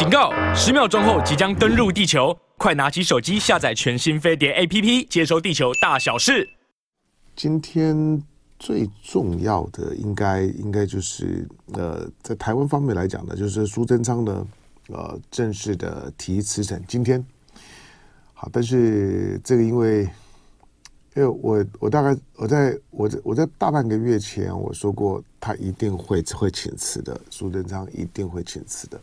警告！十秒钟后即将登陆地球，快拿起手机下载全新飞碟 APP，接收地球大小事。今天最重要的应该应该就是呃，在台湾方面来讲呢，就是苏贞昌呢呃正式的提辞呈。今天好，但是这个因为因为我我大概我在我在我在大半个月前我说过，他一定会会请辞的，苏贞昌一定会请辞的。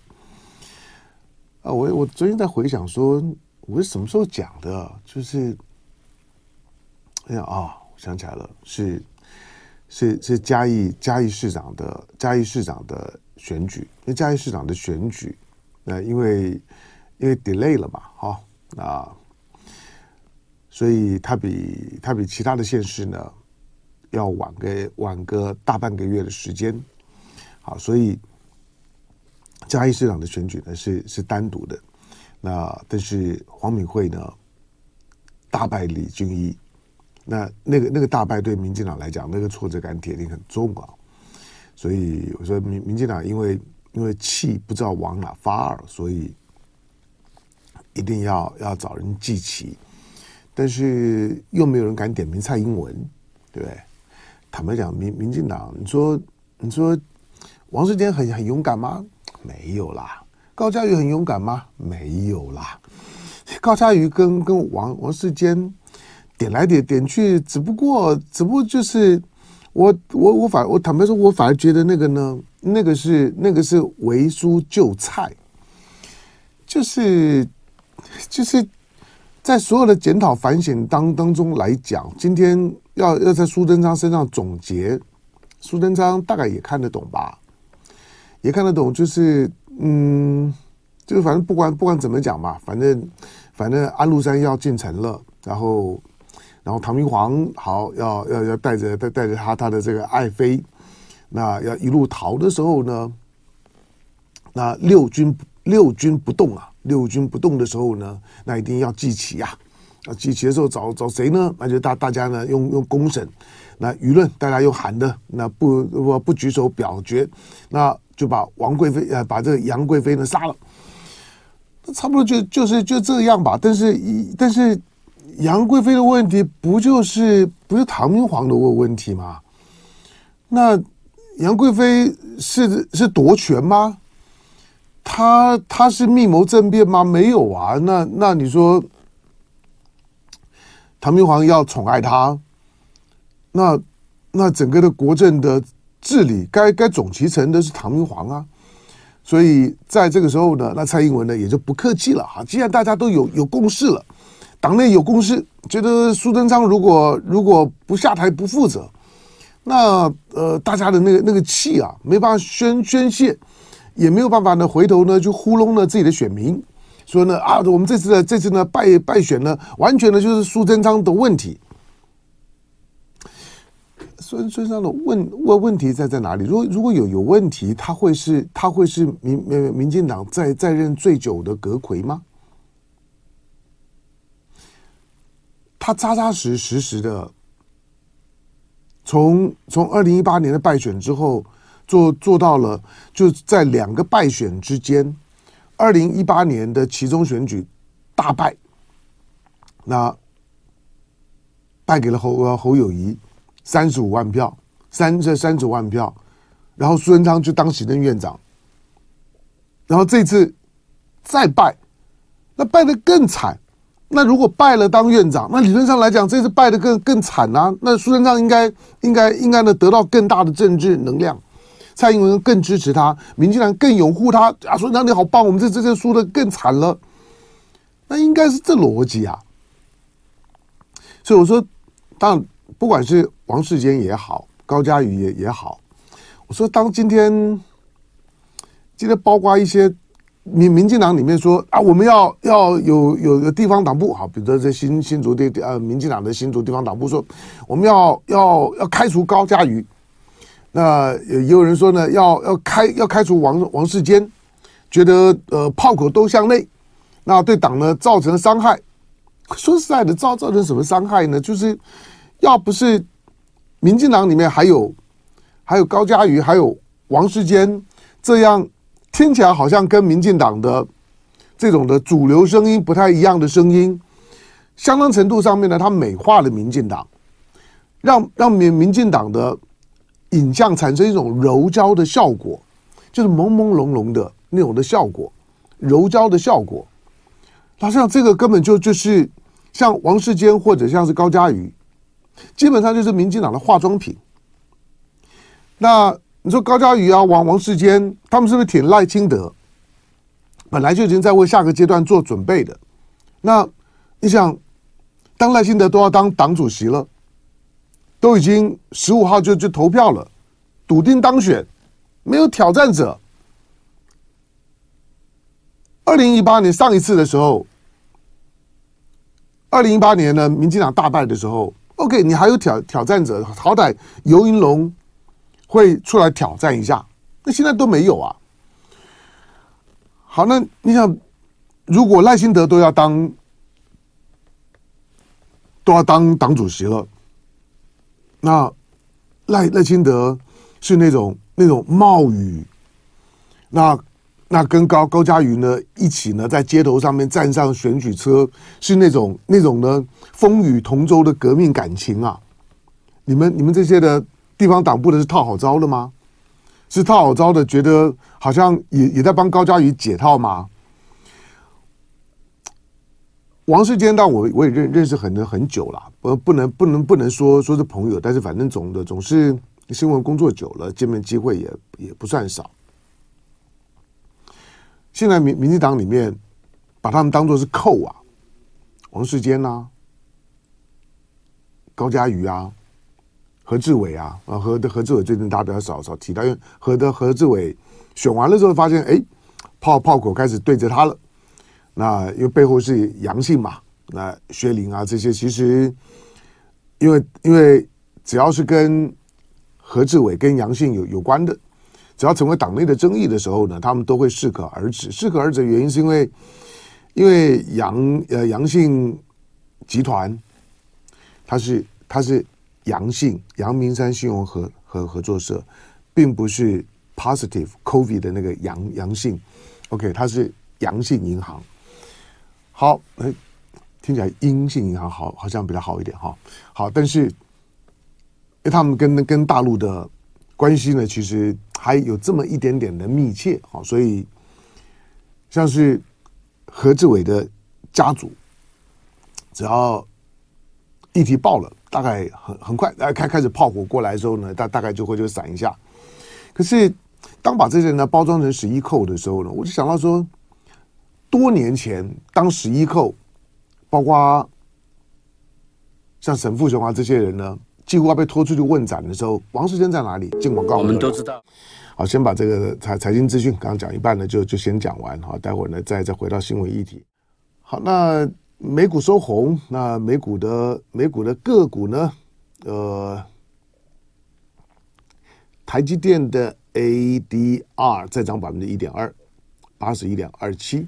啊，我我最近在回想说，我是什么时候讲的？就是，哎呀啊，我想起来了，是是是嘉义嘉义市长的嘉义市长的选举，因为嘉义市长的选举，那因为因为 delay 了嘛，哈啊，所以他比他比其他的县市呢要晚个晚个大半个月的时间，好，所以。嘉义市长的选举呢是是单独的，那但是黄敏惠呢大败李俊毅，那那个那个大败对民进党来讲，那个挫折感铁定很重啊，所以我说民民进党因为因为气不知道往哪发，所以一定要要找人祭旗，但是又没有人敢点名蔡英文，对不对？坦白讲，民民进党，你说你说王世坚很很勇敢吗？没有啦，高嘉瑜很勇敢吗？没有啦，高嘉瑜跟跟王王世坚点来点点去，只不过只不过就是我我我反我坦白说，我反而觉得那个呢，那个是那个是为书就菜，就是就是在所有的检讨反省当当中来讲，今天要要在苏贞昌身上总结，苏贞昌大概也看得懂吧。也看得懂，就是嗯，就是反正不管不管怎么讲嘛，反正反正安禄山要进城了，然后然后唐明皇好要要要带着带带着他他的这个爱妃，那要一路逃的时候呢，那六军六军不动啊，六军不动的时候呢，那一定要祭旗呀，啊祭旗的时候找找谁呢？那就大大家呢用用公审，那舆论大家用喊的，那不不不举手表决，那。就把王贵妃呃，把这个杨贵妃呢杀了，差不多就就是就这样吧。但是，但是杨贵妃的问题不就是不是唐明皇的问问题吗？那杨贵妃是是夺权吗？他他是密谋政变吗？没有啊。那那你说唐明皇要宠爱他，那那整个的国政的。治理该该总其成的是唐明皇啊，所以在这个时候呢，那蔡英文呢也就不客气了哈。既然大家都有有共识了，党内有共识，觉得苏贞昌如果如果不下台不负责，那呃大家的那个那个气啊没办法宣宣泄，也没有办法呢回头呢就糊弄了自己的选民，说呢啊我们这次的这次呢败败选呢完全呢就是苏贞昌的问题。孙孙上的问问问题在在哪里？如果如果有有问题，他会是他会是民民民进党在在任最久的阁揆吗？他扎扎实实实的从从二零一八年的败选之后做做到了，就在两个败选之间，二零一八年的其中选举大败，那败给了侯侯友谊。三十五万票，三这三十万票，然后苏贞昌就当行政院长，然后这次再败，那败得更惨。那如果败了当院长，那理论上来讲，这次败得更更惨啊。那苏贞昌应该应该应该呢得到更大的政治能量，蔡英文更支持他，民进党更拥护他啊。苏贞昌你好棒，我们这这次输得更惨了，那应该是这逻辑啊。所以我说，当然。不管是王世坚也好，高嘉瑜也也好，我说当今天，今天包括一些民民进党里面说啊，我们要要有有个地方党部好，比如说这新新竹地呃民进党的新竹地方党部说，我们要要要开除高嘉瑜，那也有人说呢，要要开要开除王王世坚，觉得呃炮口都向内，那对党呢造成了伤害。说实在的，造造成什么伤害呢？就是。要不是民进党里面还有还有高嘉瑜，还有王世坚这样听起来好像跟民进党的这种的主流声音不太一样的声音，相当程度上面呢，他美化了民进党，让让民民进党的影像产生一种柔焦的效果，就是朦朦胧胧的那种的效果，柔焦的效果。好像这个根本就就是像王世坚或者像是高嘉瑜，基本上就是民进党的化妆品。那你说高嘉瑜啊，王王世坚，他们是不是挺赖清德？本来就已经在为下个阶段做准备的。那你想，当赖清德都要当党主席了，都已经十五号就就投票了，笃定当选，没有挑战者。二零一八年上一次的时候，二零一八年呢，民进党大败的时候，OK，你还有挑挑战者，好歹游云龙。会出来挑战一下，那现在都没有啊。好，那你想，如果赖清德都要当都要当党主席了，那赖赖清德是那种那种冒雨，那那跟高高嘉瑜呢一起呢在街头上面站上选举车，是那种那种呢风雨同舟的革命感情啊！你们你们这些的。地方党部的是套好招了吗？是套好招的，觉得好像也也在帮高嘉瑜解套吗？王世坚，但我我也认认识很很久了，不不能不能不能说说是朋友，但是反正总的总是新闻工作久了，见面机会也也不算少。现在民民进党里面把他们当作是寇啊，王世坚呐、啊，高嘉瑜啊。何志伟啊，啊何的何志伟最近大家比较少少提到，因为何的何志伟选完了之后发现，哎，炮炮口开始对着他了。那因为背后是杨姓嘛，那薛林啊这些，其实因为因为只要是跟何志伟跟杨姓有有关的，只要成为党内的争议的时候呢，他们都会适可而止。适可而止的原因是因为因为杨呃杨姓集团，他是他是。阳性阳明山信用合合合作社，并不是 positive COVID 的那个阳阳性，OK，它是阳性银行。好，哎，听起来阴性银行好好像比较好一点哈。好，但是，因为他们跟跟大陆的关系呢，其实还有这么一点点的密切，好，所以像是何志伟的家族，只要议题爆了。大概很很快，开开始炮火过来的时候呢，大大概就会就闪一下。可是当把这些人呢包装成十一扣的时候呢，我就想到说，多年前当十一扣，包括像沈富雄啊这些人呢，几乎要被拖出去问斩的时候，王世坚在哪里？进广告，我们都知道。好，先把这个财财经资讯刚刚讲一半呢，就就先讲完哈，待会儿呢再再回到新闻议题。好，那。美股收红，那美股的美股的个股呢？呃，台积电的 ADR 再涨百分之一点二，八十一点二七。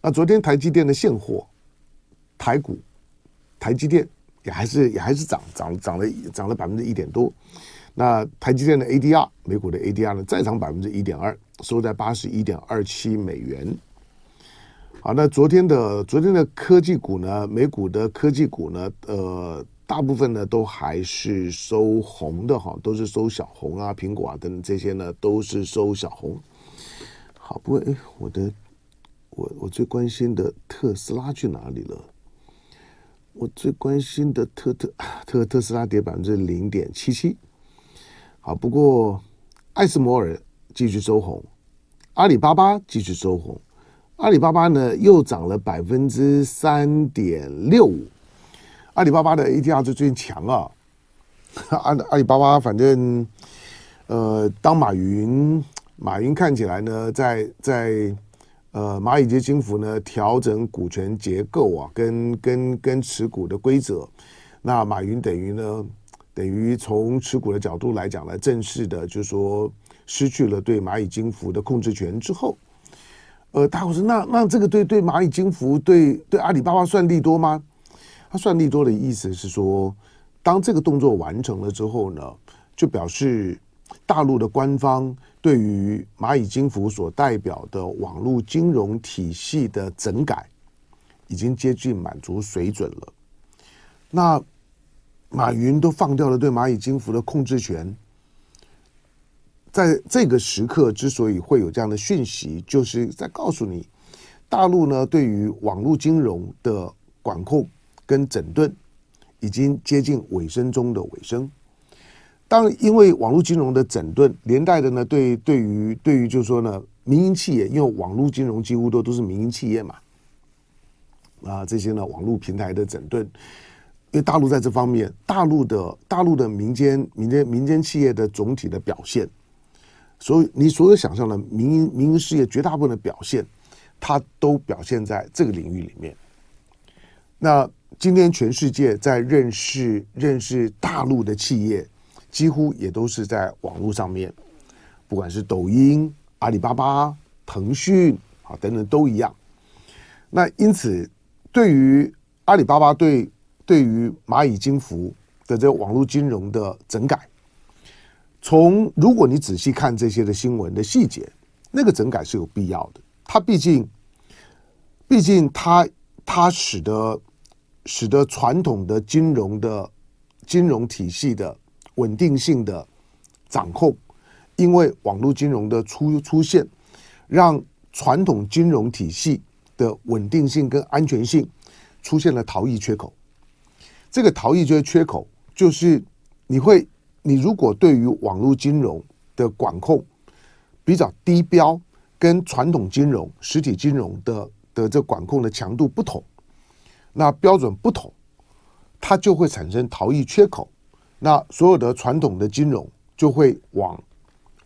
那昨天台积电的现货，台股，台积电也还是也还是涨涨涨了涨了百分之一点多。那台积电的 ADR 美股的 ADR 呢，再涨百分之一点二，收在八十一点二七美元。好，那昨天的昨天的科技股呢，美股的科技股呢，呃，大部分呢都还是收红的哈，都是收小红啊，苹果啊等等这些呢都是收小红。好，不过哎，我的我我最关心的特斯拉去哪里了？我最关心的特特特特斯拉跌百分之零点七七。好，不过艾斯摩尔继续收红，阿里巴巴继续收红。阿里巴巴呢又涨了百分之三点六五，阿里巴巴的 ADR 就最近强啊，阿阿里巴巴反正呃，当马云马云看起来呢，在在呃蚂蚁接金服呢调整股权结构啊，跟跟跟持股的规则，那马云等于呢等于从持股的角度来讲呢，正式的就是说失去了对蚂蚁金服的控制权之后。呃，大伙说，那那这个对对蚂蚁金服对对阿里巴巴算利多吗？他算利多的意思是说，当这个动作完成了之后呢，就表示大陆的官方对于蚂蚁金服所代表的网络金融体系的整改，已经接近满足水准了。那马云都放掉了对蚂蚁金服的控制权，在这个时刻之所以会有这样的讯息，就是在告诉你，大陆呢对于网络金融的管控跟整顿已经接近尾声中的尾声。当，因为网络金融的整顿，连带的呢，对对于对于就是说呢，民营企业，因为网络金融几乎都都是民营企业嘛，啊，这些呢网络平台的整顿。因为大陆在这方面，大陆的大陆的民间民间民间企业的总体的表现，所以你所有想象的民营民营事业绝大部分的表现，它都表现在这个领域里面。那今天全世界在认识认识大陆的企业，几乎也都是在网络上面，不管是抖音、阿里巴巴、腾讯啊等等都一样。那因此，对于阿里巴巴对对于蚂蚁金服的这个网络金融的整改，从如果你仔细看这些的新闻的细节，那个整改是有必要的。它毕竟，毕竟它它使得使得传统的金融的金融体系的稳定性的掌控，因为网络金融的出出现，让传统金融体系的稳定性跟安全性出现了逃逸缺口。这个逃逸就是缺口，就是你会，你如果对于网络金融的管控比较低标，跟传统金融、实体金融的的这管控的强度不同，那标准不同，它就会产生逃逸缺口。那所有的传统的金融就会往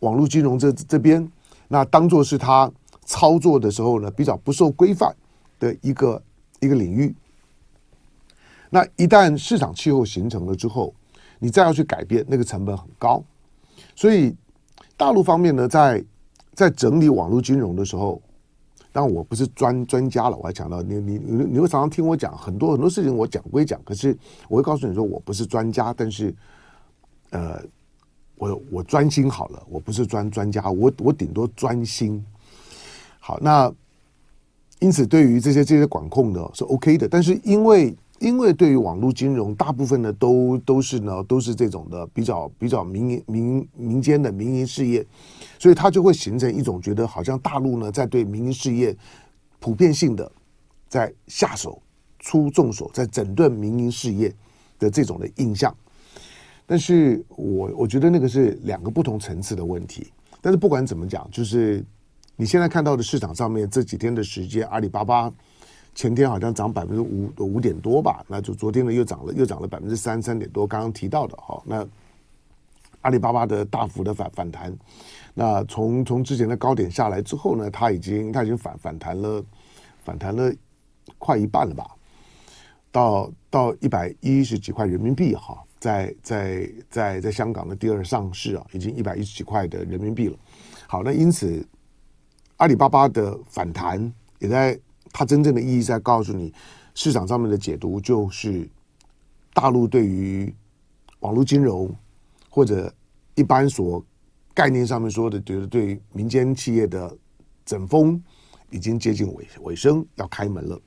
网络金融这这边，那当做是他操作的时候呢，比较不受规范的一个一个领域。那一旦市场气候形成了之后，你再要去改变，那个成本很高。所以大陆方面呢，在在整理网络金融的时候，但我不是专专家了，我还讲到你你你你会常常听我讲很多很多事情，我讲归讲，可是我会告诉你说我不是专家，但是呃，我我专心好了，我不是专专家，我我顶多专心。好，那因此对于这些这些管控呢是 OK 的，但是因为。因为对于网络金融，大部分呢都都是呢都是这种的比较比较民营民民间的民营事业，所以它就会形成一种觉得好像大陆呢在对民营事业普遍性的在下手出重手，在整顿民营事业的这种的印象。但是我我觉得那个是两个不同层次的问题。但是不管怎么讲，就是你现在看到的市场上面这几天的时间，阿里巴巴。前天好像涨百分之五五点多吧，那就昨天呢又涨了又涨了百分之三三点多。刚刚提到的哈，那阿里巴巴的大幅的反反弹，那从从之前的高点下来之后呢，它已经它已经反反弹了，反弹了快一半了吧，到到一百一十几块人民币哈，在在在在香港的第二上市啊，已经一百一十几块的人民币了。好，那因此阿里巴巴的反弹也在。它真正的意义在告诉你，市场上面的解读就是，大陆对于网络金融或者一般所概念上面说的，觉得对民间企业的整风已经接近尾尾声，要开门了。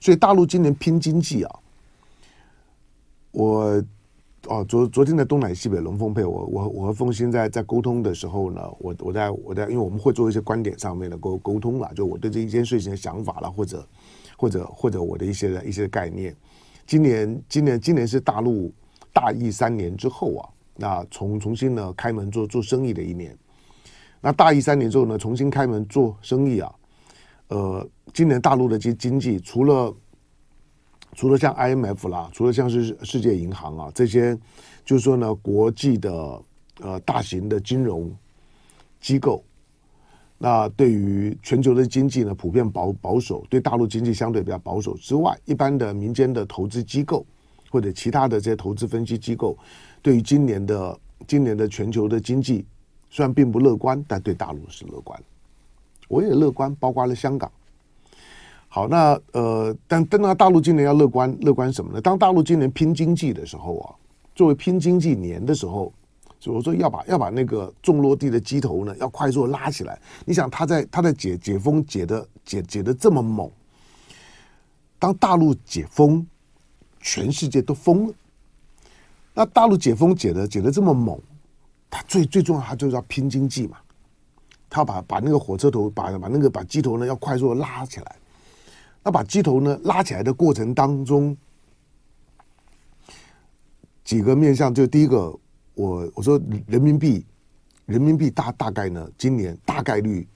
所以大陆今年拼经济啊，我。哦，昨昨天的东南西北龙凤配，我我我和凤馨在在沟通的时候呢，我我在我在，因为我们会做一些观点上面的沟沟通啦，就我对这一件事情的想法啦，或者或者或者我的一些的一些概念。今年今年今年是大陆大疫三年之后啊，那重重新呢开门做做生意的一年。那大疫三年之后呢，重新开门做生意啊，呃，今年大陆的经经济除了除了像 IMF 啦，除了像是世界银行啊这些，就是说呢，国际的呃大型的金融机构，那对于全球的经济呢，普遍保保守，对大陆经济相对比较保守之外，一般的民间的投资机构或者其他的这些投资分析机构，对于今年的今年的全球的经济虽然并不乐观，但对大陆是乐观，我也乐观，包括了香港。好，那呃，但但那大陆今年要乐观，乐观什么呢？当大陆今年拼经济的时候啊，作为拼经济年的时候，所以我说要把要把那个重落地的机头呢，要快速拉起来。你想他在他在解解封解的解解的这么猛，当大陆解封，全世界都疯了。那大陆解封解的解的这么猛，他最最重要，他就是要拼经济嘛。他把把那个火车头把把那个把机头呢要快速拉起来。那把机头呢拉起来的过程当中，几个面向，就第一个。我我说人民币，人民币大大概呢，今年大概率，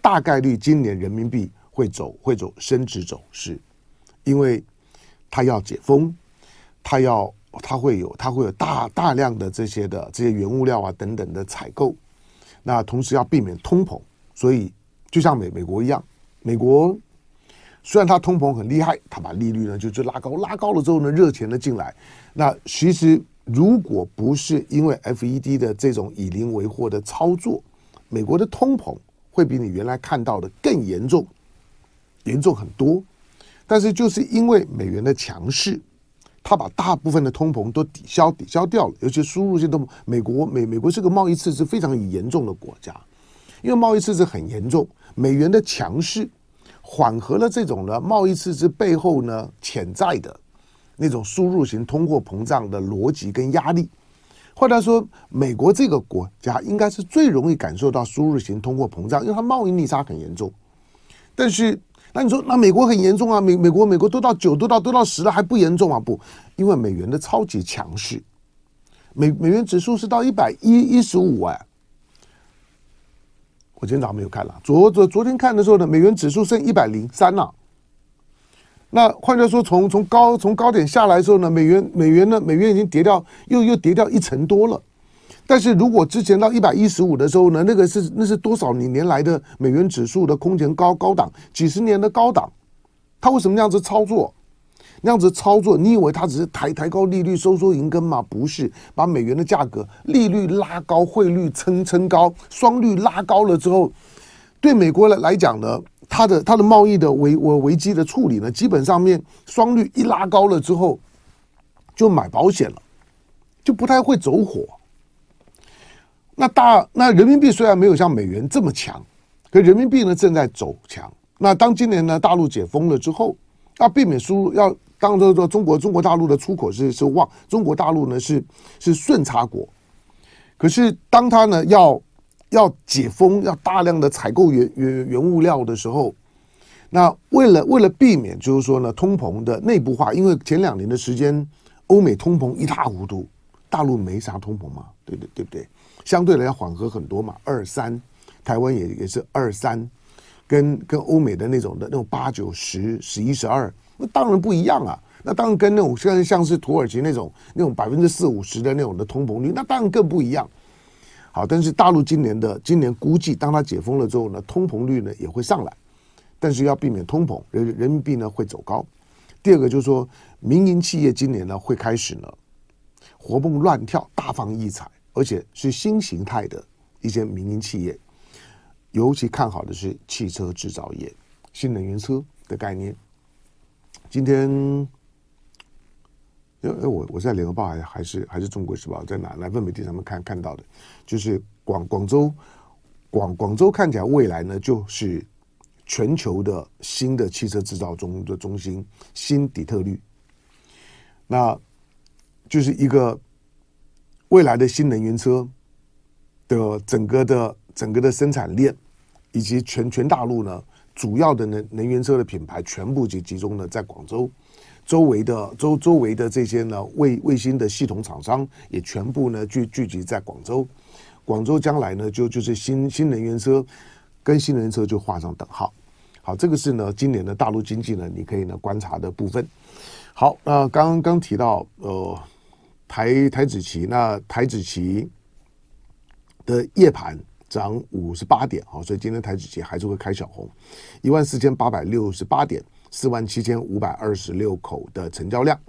大概率今年人民币会走会走升值走势，因为它要解封，它要它会有它会有大大量的这些的这些原物料啊等等的采购，那同时要避免通膨，所以就像美美国一样，美国虽然它通膨很厉害，它把利率呢就就拉高，拉高了之后呢热钱呢进来，那其实。如果不是因为 FED 的这种以邻为货的操作，美国的通膨会比你原来看到的更严重，严重很多。但是就是因为美元的强势，它把大部分的通膨都抵消抵消掉了。尤其输入性通膨，美国美美国是个贸易赤字非常严重的国家，因为贸易赤字很严重，美元的强势缓和了这种呢贸易赤字背后呢潜在的。那种输入型通货膨胀的逻辑跟压力，或者说，美国这个国家应该是最容易感受到输入型通货膨胀，因为它贸易逆差很严重。但是，那你说，那美国很严重啊？美美国美国都到九，都到都到十了，还不严重啊？不，因为美元的超级强势，美美元指数是到一百一一十五哎。我今天早上没有看了，昨昨昨天看的时候呢，美元指数剩一百零三了。那换句话说，从从高从高点下来的时候呢，美元美元呢，美元已经跌掉，又又跌掉一成多了。但是如果之前到一百一十五的时候呢，那个是那是多少年年来的美元指数的空前高高档，几十年的高档，他为什么那样子操作？那样子操作，你以为他只是抬抬高利率收缩银根吗？不是，把美元的价格利率拉高，汇率撑撑高，双率拉高了之后，对美国来来讲呢？它的它的贸易的危危危机的处理呢，基本上面双率一拉高了之后，就买保险了，就不太会走火。那大那人民币虽然没有像美元这么强，可人民币呢正在走强。那当今年呢大陆解封了之后，要避免输入，要当这个中国中国大陆的出口是是旺，中国大陆呢是是顺差国。可是当他呢要。要解封，要大量的采购原原原物料的时候，那为了为了避免就是说呢通膨的内部化，因为前两年的时间欧美通膨一塌糊涂，大陆没啥通膨嘛，对对对不对？相对来要缓和很多嘛，二三，台湾也也是二三，跟跟欧美的那种的那种八九十十一十二，当然不一样啊，那当然跟那种像像是土耳其那种那种百分之四五十的那种的通膨率，那当然更不一样。好，但是大陆今年的今年估计，当它解封了之后呢，通膨率呢也会上来，但是要避免通膨，人人民币呢会走高。第二个就是说，民营企业今年呢会开始呢活蹦乱跳，大放异彩，而且是新形态的一些民营企业，尤其看好的是汽车制造业、新能源车的概念。今天。因为我我在联合报还还是还是中国时报，在哪哪份媒体上面看看到的，就是广广州广广州看起来未来呢，就是全球的新的汽车制造中的中心，新底特律，那就是一个未来的新能源车的整个的整个的生产链，以及全全大陆呢主要的能能源车的品牌全部集集中呢在广州。周围的周周围的这些呢卫卫星的系统厂商也全部呢聚聚集在广州，广州将来呢就就是新新能源车跟新能源车就画上等号。好，这个是呢今年的大陆经济呢你可以呢观察的部分。好，那刚刚提到呃台台指期，那台指期的夜盘涨五十八点，好，所以今天台指期还是会开小红，一万四千八百六十八点。四万七千五百二十六口的成交量，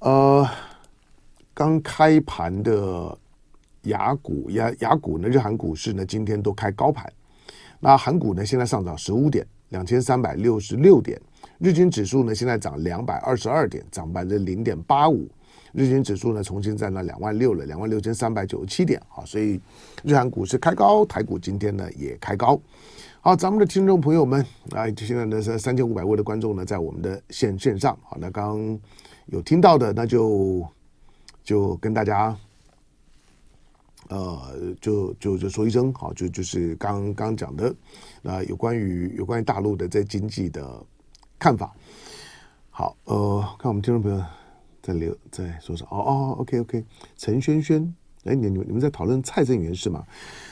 呃，刚开盘的雅股雅雅股呢，日韩股市呢，今天都开高盘。那韩股呢，现在上涨十五点，两千三百六十六点。日经指数呢，现在涨两百二十二点，涨百分之零点八五。日经指数呢重新站到两万六了，两万六千三百九十七点啊，所以日韩股市开高，台股今天呢也开高。好，咱们的听众朋友们啊，现在呢是三千五百位的观众呢在我们的线线上，好，那刚有听到的，那就就跟大家。呃，就就就说一声好，就就是刚刚讲的，那有关于有关于大陆的这经济的看法。好，呃，看我们听众朋友在留在说说？哦哦，OK OK，陈轩轩，哎，你你们你们在讨论蔡正元是吗？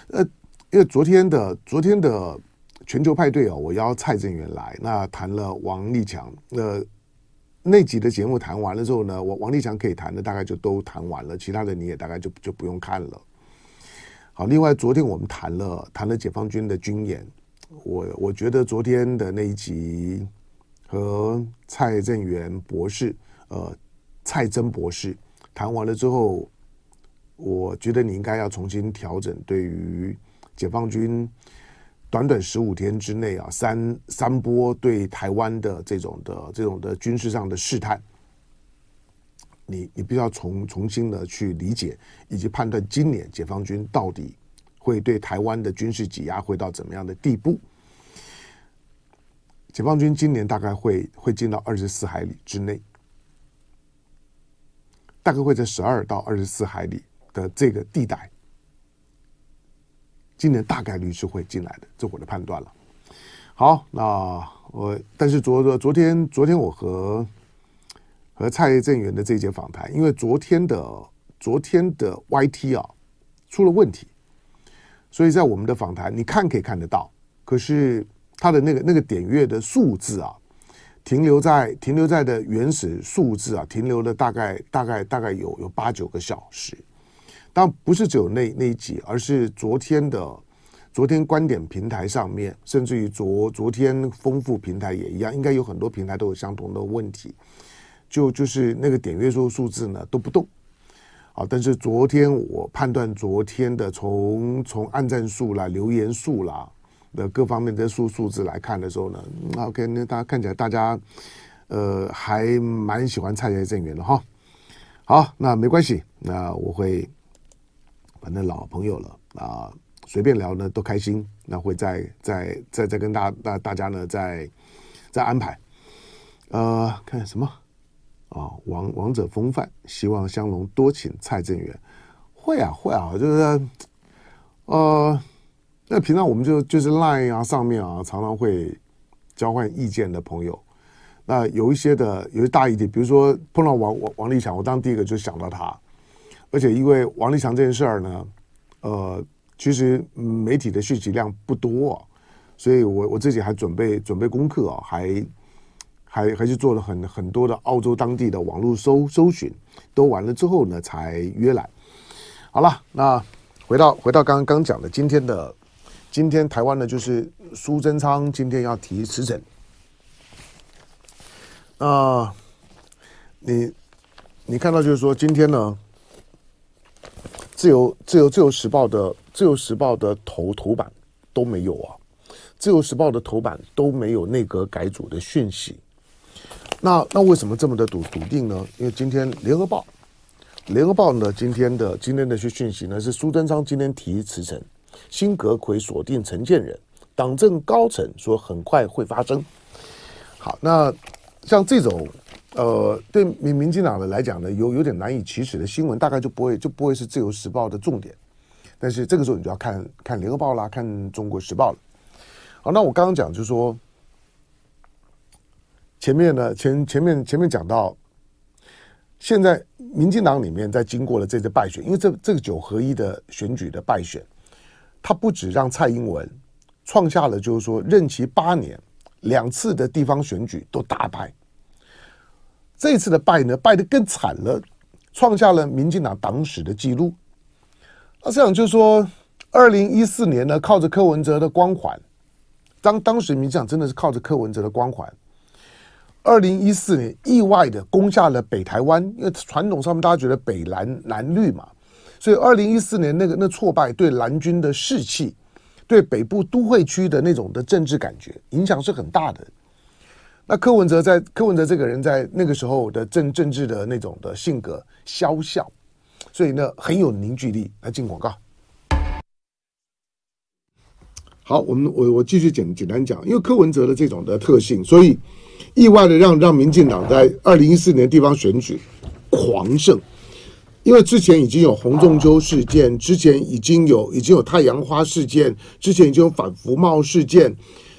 呃，因为昨天的昨天的全球派对啊，我邀蔡正元来，那谈了王立强，那那集的节目谈完了之后呢，我王立强可以谈的大概就都谈完了，其他的你也大概就就不用看了。好，另外昨天我们谈了谈了解放军的军演，我我觉得昨天的那一集和蔡正元博士，呃，蔡真博士谈完了之后，我觉得你应该要重新调整对于解放军短短十五天之内啊三三波对台湾的这种的这种的军事上的试探。你你必须要重重新的去理解以及判断，今年解放军到底会对台湾的军事挤压会到怎么样的地步？解放军今年大概会会进到二十四海里之内，大概会在十二到二十四海里的这个地带，今年大概率是会进来的，这我的判断了。好，那我但是昨昨天昨天我和。和蔡正元的这节访谈，因为昨天的昨天的 YT 啊出了问题，所以在我们的访谈，你看可以看得到，可是他的那个那个点阅的数字啊，停留在停留在的原始数字啊，停留了大概大概大概有有八九个小时，但不是只有那那一集，而是昨天的昨天观点平台上面，甚至于昨昨天丰富平台也一样，应该有很多平台都有相同的问题。就就是那个点阅数数字呢都不动，啊，但是昨天我判断昨天的从从按赞数啦、留言数啦的各方面的数数字来看的时候呢，OK，那大家看起来大家呃还蛮喜欢蔡正元的哈。好，那没关系，那我会反正老朋友了啊，随便聊呢都开心，那会再再再再跟大大大家呢再再安排，呃，看什么？啊，王王者风范，希望香龙多请蔡正元。会啊，会啊，就是呃，那平常我们就就是 Line 啊上面啊，常常会交换意见的朋友。那有一些的，有些大一点，比如说碰到王王王立强，我当第一个就想到他。而且因为王立强这件事儿呢，呃，其实媒体的讯息量不多，所以我我自己还准备准备功课啊，还。还还是做了很很多的澳洲当地的网络搜搜寻，都完了之后呢，才约来。好了，那回到回到刚刚讲的今天的今天台湾呢，就是苏贞昌今天要提辞呈。那你你看到就是说今天呢，自由自由自由时报的自由时报的头头版都没有啊，自由时报的头版都没有内阁改组的讯息。那那为什么这么的笃笃定呢？因为今天联合报，联合报呢今天的今天的些讯息呢是苏贞昌今天提辞呈，新阁揆锁定承建人，党政高层说很快会发生。好，那像这种呃对民民进党的来讲呢有有点难以启齿的新闻，大概就不会就不会是自由时报的重点。但是这个时候你就要看看联合报啦，看中国时报了。好，那我刚刚讲就是说。前面呢，前前面前面讲到，现在民进党里面在经过了这次败选，因为这这个九合一的选举的败选，他不止让蔡英文创下了就是说任期八年两次的地方选举都大败，这次的败呢败得更惨了，创下了民进党党史的记录。那这样就是说，二零一四年呢靠着柯文哲的光环，当当时民进党真的是靠着柯文哲的光环。二零一四年意外的攻下了北台湾，因为传统上面大家觉得北蓝蓝绿嘛，所以二零一四年那个那挫败对蓝军的士气，对北部都会区的那种的政治感觉影响是很大的。那柯文哲在柯文哲这个人在那个时候的政政治的那种的性格萧笑，所以呢很有凝聚力。来进广告。好，我们我我继续简简单讲，因为柯文哲的这种的特性，所以意外的让让民进党在二零一四年地方选举狂胜。因为之前已经有洪仲丘事件，之前已经有已经有太阳花事件，之前已经有反服贸事件，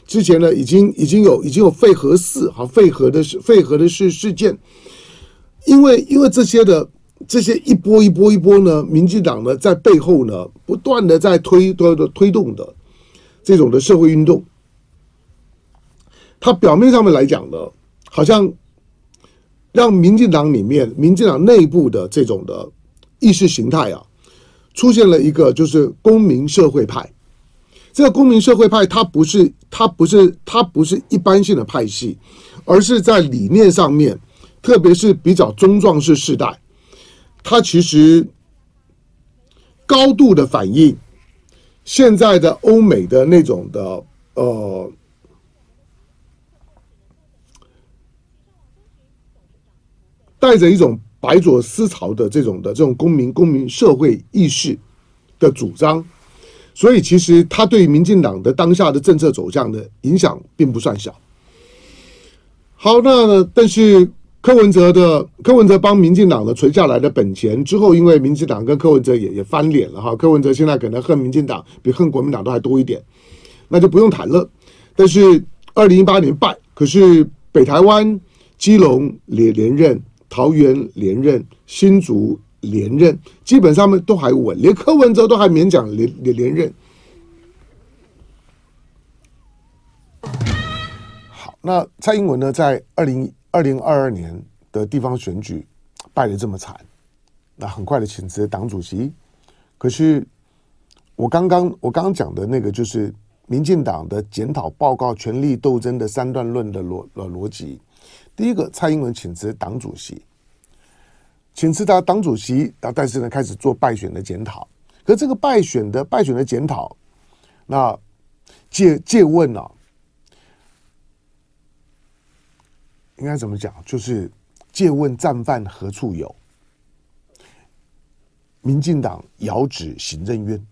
之前呢已经已经有已经有废核四好废核的事废核的事事件，因为因为这些的这些一波一波一波呢，民进党呢在背后呢不断的在推的推动的这种的社会运动，它表面上面来讲呢，好像。让民进党里面、民进党内部的这种的意识形态啊，出现了一个就是公民社会派。这个公民社会派，它不是它不是它不是一般性的派系，而是在理念上面，特别是比较中壮士世代，它其实高度的反映现在的欧美的那种的呃。带着一种白左思潮的这种的这种公民公民社会意识的主张，所以其实他对民进党的当下的政策走向的影响并不算小。好，那但是柯文哲的柯文哲帮民进党的存下来的本钱之后，因为民进党跟柯文哲也也翻脸了哈，柯文哲现在可能恨民进党比恨国民党都还多一点，那就不用谈了。但是二零一八年败，可是北台湾、基隆连连任。桃园连任，新竹连任，基本上面都还稳，连柯文哲都还勉强连连连任。好，那蔡英文呢，在二零二零二二年的地方选举败得这么惨，那很快的请辞党主席。可是我刚刚我刚刚讲的那个，就是民进党的检讨报告、权力斗争的三段论的逻逻辑。第一个，蔡英文请辞党主席，请辞他党主席，然后但是呢，开始做败选的检讨。可这个败选的败选的检讨，那借借问呢、啊，应该怎么讲？就是借问战犯何处有？民进党遥指行政院。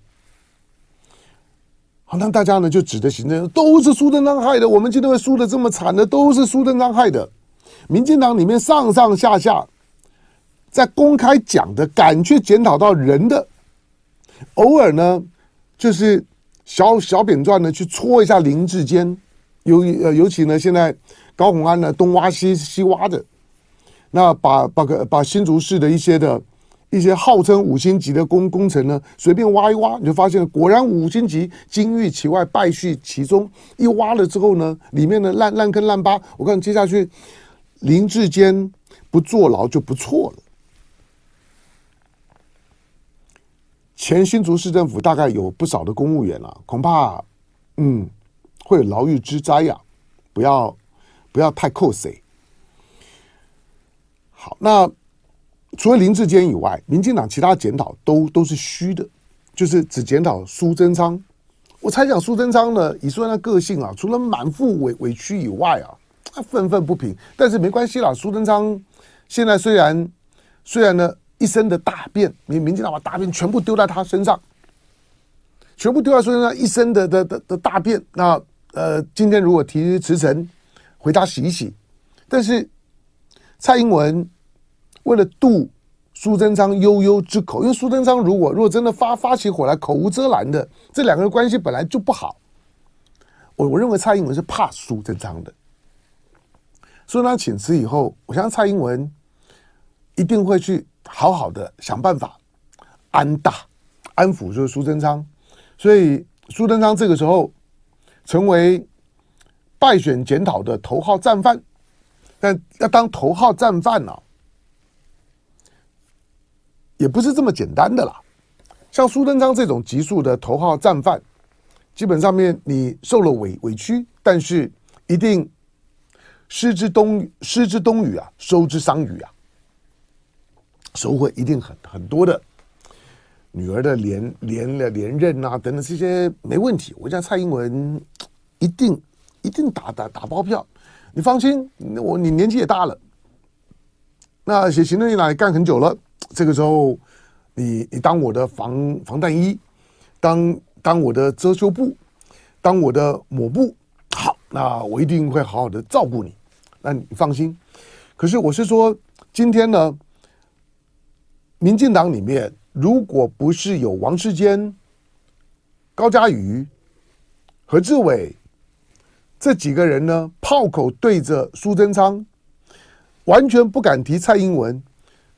好，那大家呢就指着行政院，都是苏贞昌害的。我们今天会输的这么惨的，都是苏贞昌害的。民进党里面上上下下，在公开讲的，敢去检讨到人的，偶尔呢，就是小小扁钻呢去戳一下林志坚，尤呃尤其呢现在高虹安呢东挖西西挖的，那把把个把新竹市的一些的一些号称五星级的工工程呢随便挖一挖，你就发现果然五星级金玉其外败絮其中，一挖了之后呢，里面的烂烂坑烂疤，我看接下去。林志坚不坐牢就不错了。前新竹市政府大概有不少的公务员啊，恐怕嗯会有牢狱之灾呀，不要不要太扣谁。好，那除了林志坚以外，民进党其他检讨都都是虚的，就是只检讨苏贞昌。我猜想苏贞昌呢，以苏贞昌的个性啊，除了满腹委委屈以外啊。他愤愤不平，但是没关系啦。苏贞昌现在虽然虽然呢一身的大便，民民进党把大便全部丢在他身上，全部丢在苏贞昌一身的的的的大便。那呃，今天如果提辞呈，回家洗一洗。但是蔡英文为了渡苏贞昌悠悠之口，因为苏贞昌如果如果真的发发起火来，口无遮拦的，这两个人关系本来就不好。我我认为蔡英文是怕苏贞昌的。所以他请辞以后，我相信蔡英文一定会去好好的想办法安大、安抚，就是苏贞昌。所以苏贞昌这个时候成为败选检讨的头号战犯，但要当头号战犯呢、也不是这么简单的啦。像苏贞昌这种级数的头号战犯，基本上面你受了委委屈，但是一定。失之东失之东隅啊，收之桑榆啊，收获一定很很多的。女儿的连连了连任啊，等等这些没问题。我讲蔡英文一定一定打打打包票。你放心，我你年纪也大了，那写行政院长也干很久了，这个时候你你当我的防防弹衣，当当我的遮羞布，当我的抹布，好，那我一定会好好的照顾你。那你放心。可是我是说，今天呢，民进党里面如果不是有王世坚、高嘉瑜、何志伟。这几个人呢，炮口对着苏贞昌，完全不敢提蔡英文。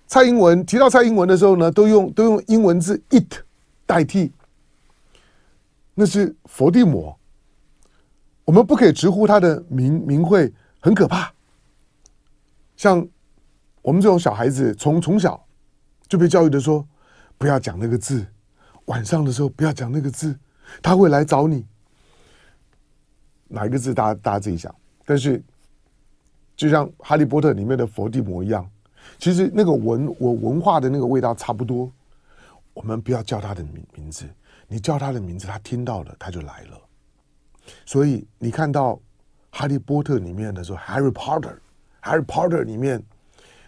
蔡英文提到蔡英文的时候呢，都用都用英文字 “it” 代替，那是佛地魔。我们不可以直呼他的名名讳，很可怕。像我们这种小孩子，从从小就被教育的说，不要讲那个字，晚上的时候不要讲那个字，他会来找你。哪一个字，大家大家自己想。但是，就像《哈利波特》里面的佛地魔一样，其实那个文我文化的那个味道差不多。我们不要叫他的名名字，你叫他的名字，他听到了他就来了。所以你看到《哈利波特》里面的时候，Harry Potter Harry Potter 里面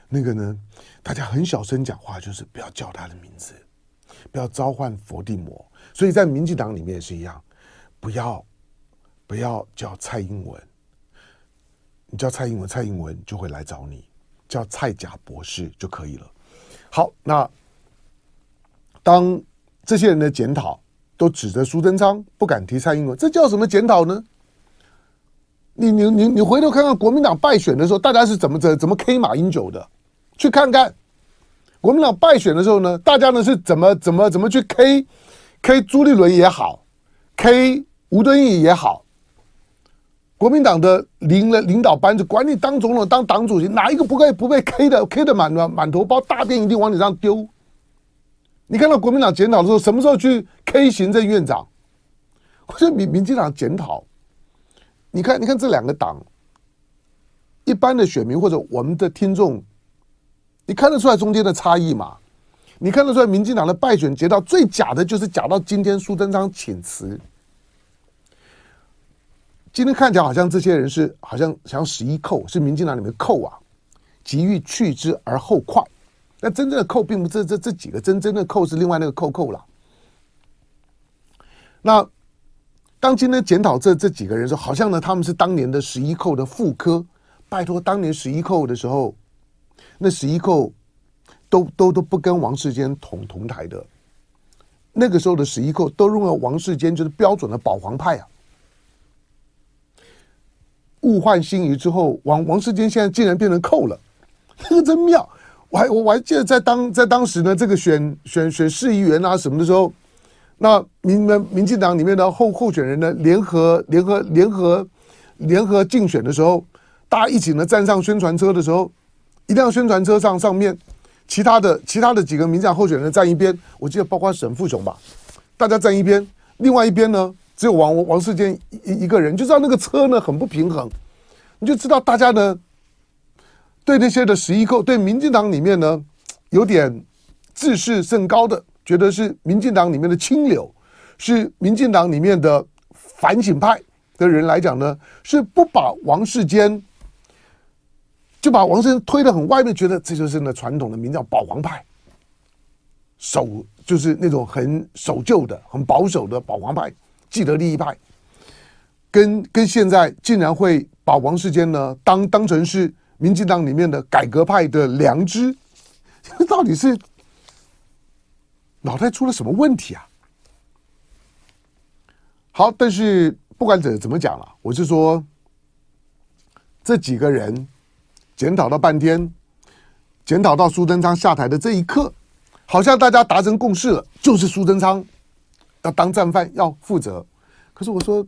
那个呢，大家很小声讲话，就是不要叫他的名字，不要召唤伏地魔。所以在民进党里面也是一样，不要。不要叫蔡英文，你叫蔡英文，蔡英文就会来找你；叫蔡甲博士就可以了。好，那当这些人的检讨都指着苏贞昌，不敢提蔡英文，这叫什么检讨呢？你你你你回头看看国民党败选的时候，大家是怎么怎怎么 K 马英九的？去看看国民党败选的时候呢，大家呢是怎么怎么怎么去 K K 朱立伦也好，K 吴敦义也好。国民党的领了领导班子，管你当总统、当党主席，哪一个不被不被 K 的？K 的满满满头包，大便一定往你上丢。你看到国民党检讨的时候，什么时候去 K 行政院长？或者民民进党检讨？你看，你看这两个党，一般的选民或者我们的听众，你看得出来中间的差异吗？你看得出来，民进党的败选检讨最假的就是假到今天苏贞昌请辞。今天看起来好像这些人是好像想要十一扣，是民进党里面扣啊，急欲去之而后快。但真正的扣并不是这这这几个，真正的扣是另外那个扣扣了。那当今天检讨这这几个人说，好像呢他们是当年的十一寇的副科。拜托，当年十一寇的时候，那十一寇都都都不跟王世坚同同台的。那个时候的十一寇都认为王世坚就是标准的保皇派啊。物换星移之后，王王世坚现在竟然变成寇了，这个真妙。我还我我还记得在当在当时呢，这个选选选市议员啊什么的时候，那民民进党里面的候候选人呢，联合联合联合联合竞选的时候，大家一起呢站上宣传车的时候，一辆宣传车上上面，其他的其他的几个民进党候选人站一边，我记得包括沈富雄吧，大家站一边，另外一边呢。只有王王世坚一一个人，就知道那个车呢很不平衡，你就知道大家呢对那些的十一扣，对民进党里面呢有点自视甚高的，觉得是民进党里面的清流，是民进党里面的反省派的人来讲呢，是不把王世坚就把王世坚推得很外面，觉得这就是那传统的民调保皇派，守就是那种很守旧的、很保守的保皇派。既得利益派，跟跟现在竟然会把王世坚呢当当成是民进党里面的改革派的良知，到底是脑袋出了什么问题啊？好，但是不管怎怎么讲了，我是说这几个人检讨了半天，检讨到苏贞昌下台的这一刻，好像大家达成共识了，就是苏贞昌。要当战犯要负责，可是我说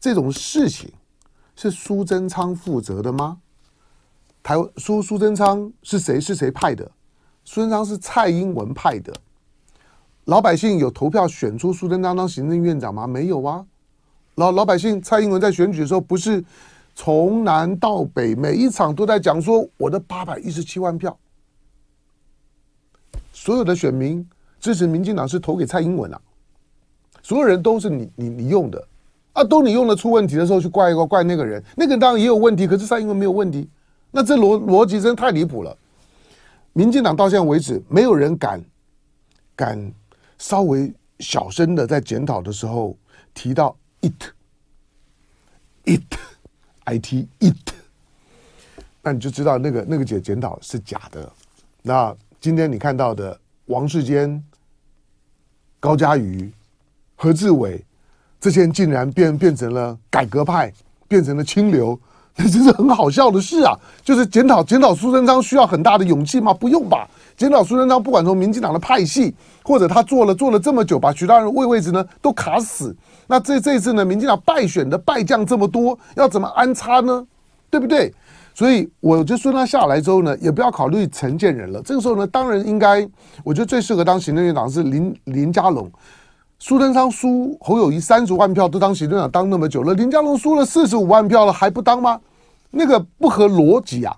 这种事情是苏贞昌负责的吗？台湾苏苏贞昌是谁？是谁派的？苏贞昌是蔡英文派的。老百姓有投票选出苏贞昌当行政院长吗？没有啊。老老百姓蔡英文在选举的时候，不是从南到北每一场都在讲说我的八百一十七万票，所有的选民支持民进党是投给蔡英文啊。所有人都是你你你用的，啊，都你用的出问题的时候去怪一怪怪那个人，那个人当然也有问题，可是蔡英文没有问题，那这逻逻辑真太离谱了。民进党到现在为止，没有人敢敢稍微小声的在检讨的时候提到 it it it it，那你就知道那个那个检检讨是假的。那今天你看到的王世坚、高嘉瑜、何志伟。这些人竟然变变成了改革派，变成了清流，这真是很好笑的事啊！就是检讨检讨苏贞昌需要很大的勇气吗？不用吧。检讨苏贞昌，不管从民进党的派系，或者他做了做了这么久，把徐大人位位置呢都卡死。那这这次呢，民进党败选的败将这么多，要怎么安插呢？对不对？所以我就说他下来之后呢，也不要考虑陈建人了。这个时候呢，当然应该，我觉得最适合当行政院长是林林佳龙。苏贞昌输侯友谊三十万票都当行政长当那么久了，林佳龙输了四十五万票了还不当吗？那个不合逻辑啊！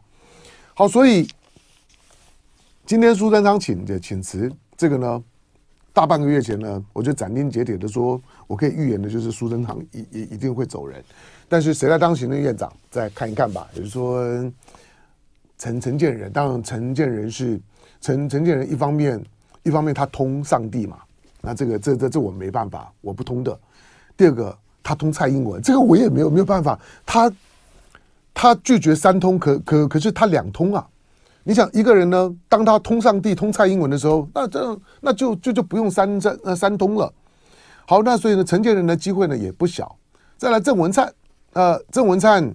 好，所以今天苏贞昌请的请辞，这个呢，大半个月前呢，我就斩钉截铁的说，我可以预言的就是苏贞昌一一一定会走人，但是谁来当行政院长，再看一看吧。也就是说，陈陈建仁，当然陈建仁是陈陈建仁，一方面一方面他通上帝嘛。那这个这这这我没办法，我不通的。第二个，他通蔡英文，这个我也没有没有办法。他他拒绝三通，可可可是他两通啊。你想一个人呢，当他通上帝、通蔡英文的时候，那这那就就就不用三三那三通了。好，那所以呢，陈建仁的机会呢也不小。再来郑文灿，呃，郑文灿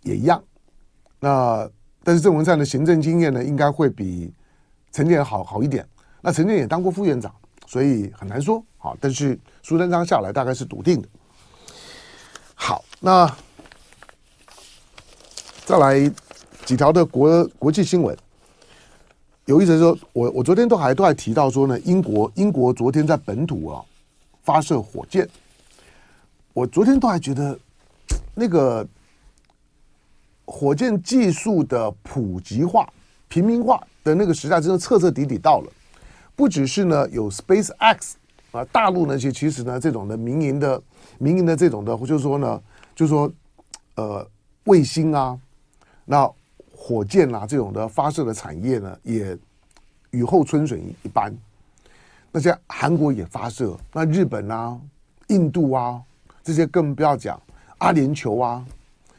也一样。那但是郑文灿的行政经验呢，应该会比陈建仁好好一点。那陈建也当过副院长。所以很难说，好，但是苏贞昌下来大概是笃定的。好，那再来几条的国国际新闻。有意思说，我我昨天都还都还提到说呢，英国英国昨天在本土啊发射火箭，我昨天都还觉得那个火箭技术的普及化、平民化的那个时代，真的彻彻底底到了。不只是呢，有 SpaceX 啊，大陆呢，其其实呢，这种的民营的、民营的这种的，就是说呢，就是说，呃，卫星啊，那火箭啊，这种的发射的产业呢，也雨后春笋一般。那像韩国也发射，那日本啊、印度啊这些更不要讲，阿联酋啊，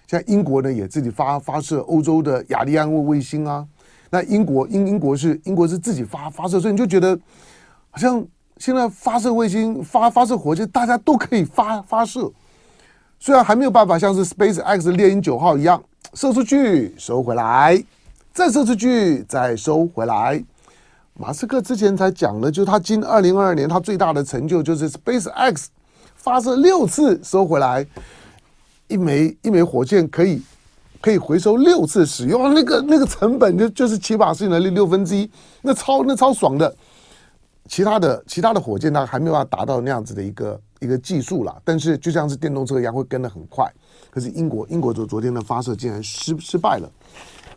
像英国呢也自己发发射欧洲的亚利安卫卫星啊。那英国英英国是英国是自己发发射，所以你就觉得好像现在发射卫星、发发射火箭，大家都可以发发射。虽然还没有办法像是 SpaceX 猎鹰九号一样射出去收回来，再射出去再收回来。马斯克之前才讲了，就他今二零二二年他最大的成就就是 SpaceX 发射六次收回来，一枚一枚火箭可以。可以回收六次使用，那个那个成本就就是起码是能力六分之一，那超那超爽的。其他的其他的火箭它还没有办法达到那样子的一个一个技术啦，但是就像是电动车一样会跟得很快。可是英国英国昨昨天的发射竟然失失败了，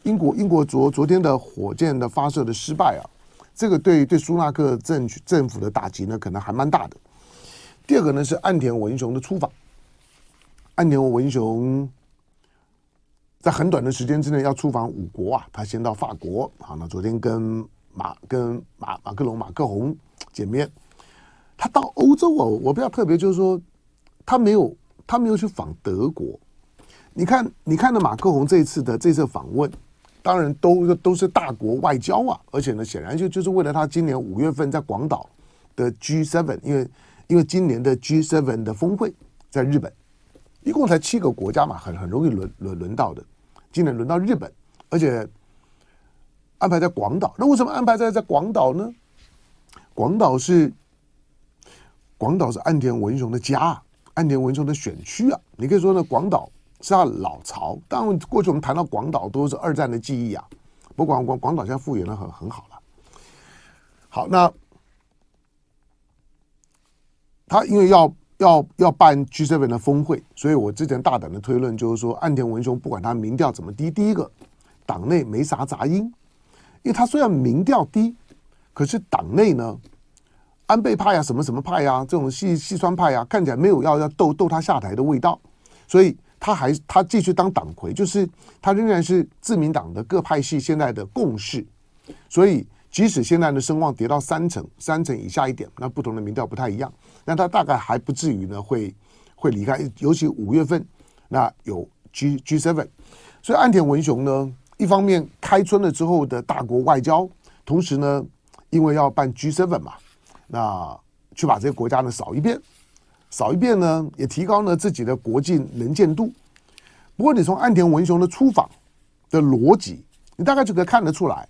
英国英国昨昨天的火箭的发射的失败啊，这个对对苏纳克政政府的打击呢可能还蛮大的。第二个呢是岸田文雄的出访，岸田文雄。在很短的时间之内要出访五国啊，他先到法国，好，那昨天跟马跟马马克龙马克宏见面。他到欧洲哦，我比较特别就是说，他没有他没有去访德国。你看，你看的马克宏这一次的这次访问，当然都都是大国外交啊，而且呢，显然就就是为了他今年五月份在广岛的 G7，因为因为今年的 G7 的峰会在日本。一共才七个国家嘛，很很容易轮轮轮到的。今年轮到日本，而且安排在广岛。那为什么安排在在广岛呢？广岛是广岛是岸田文雄的家，岸田文雄的选区啊。你可以说呢，广岛是他老巢。当然，过去我们谈到广岛都是二战的记忆啊。不过广广岛现在复原的很很好了。好，那他因为要。要要办 G7 的峰会，所以我之前大胆的推论就是说，岸田文雄不管他民调怎么低，第一个党内没啥杂音，因为他虽然民调低，可是党内呢，安倍派呀、啊，什么什么派呀、啊，这种细细川派呀、啊，看起来没有要要斗斗他下台的味道，所以他还他继续当党魁，就是他仍然是自民党的各派系现在的共识。所以即使现在的声望跌到三成，三成以下一点，那不同的民调不太一样，那他大概还不至于呢会会离开，尤其五月份那有 G G seven，所以岸田文雄呢，一方面开春了之后的大国外交，同时呢，因为要办 G seven 嘛。那去把这些国家呢扫一遍，扫一遍呢，也提高了自己的国际能见度。不过，你从岸田文雄的出访的逻辑，你大概就可以看得出来，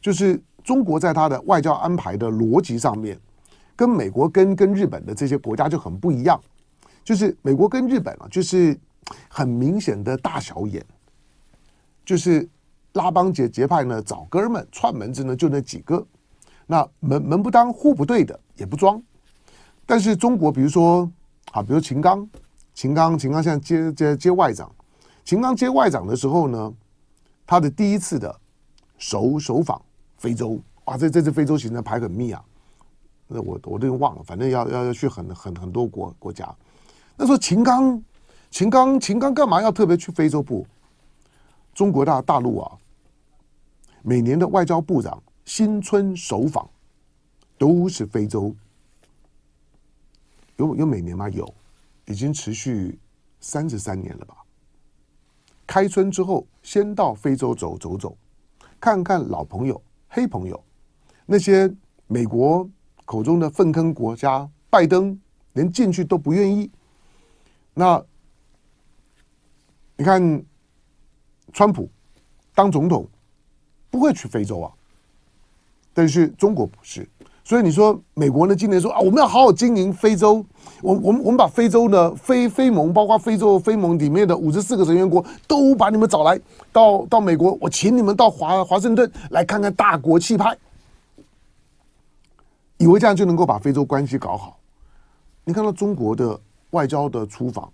就是中国在他的外交安排的逻辑上面，跟美国跟跟日本的这些国家就很不一样。就是美国跟日本啊，就是很明显的大小眼，就是拉帮结结派呢，找哥们串门子呢，就那几个。那门门不当户不对的也不装，但是中国比如说啊，比如秦刚，秦刚秦刚现在接接接外长，秦刚接外长的时候呢，他的第一次的首首访非洲，哇，这这次非洲行程排很密啊，那我我都忘了，反正要要要去很很很多国国家。那说秦刚秦刚秦刚干嘛要特别去非洲部？中国大大陆啊，每年的外交部长。新春首访都是非洲，有有每年吗？有，已经持续三十三年了吧。开春之后，先到非洲走走走，看看老朋友、黑朋友，那些美国口中的粪坑国家，拜登连进去都不愿意。那你看，川普当总统不会去非洲啊。但是中国不是，所以你说美国呢？今年说啊，我们要好好经营非洲，我我们我们把非洲的非非盟，包括非洲非盟里面的五十四个成员国，都把你们找来到到美国，我请你们到华华盛顿来看看大国气派，以为这样就能够把非洲关系搞好。你看到中国的外交的出访，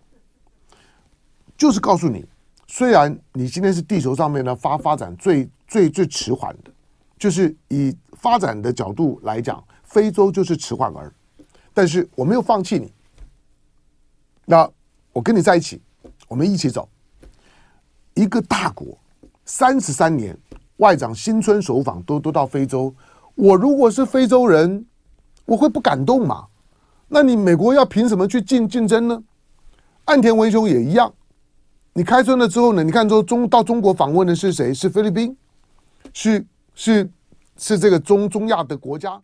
就是告诉你，虽然你今天是地球上面呢发发展最最最迟缓的。就是以发展的角度来讲，非洲就是迟缓儿，但是我没有放弃你。那我跟你在一起，我们一起走。一个大国三十三年外长新春首访都都到非洲，我如果是非洲人，我会不感动吗？那你美国要凭什么去竞竞争呢？岸田文雄也一样，你开春了之后呢？你看说中到中国访问的是谁？是菲律宾，是。是是这个中中亚的国家。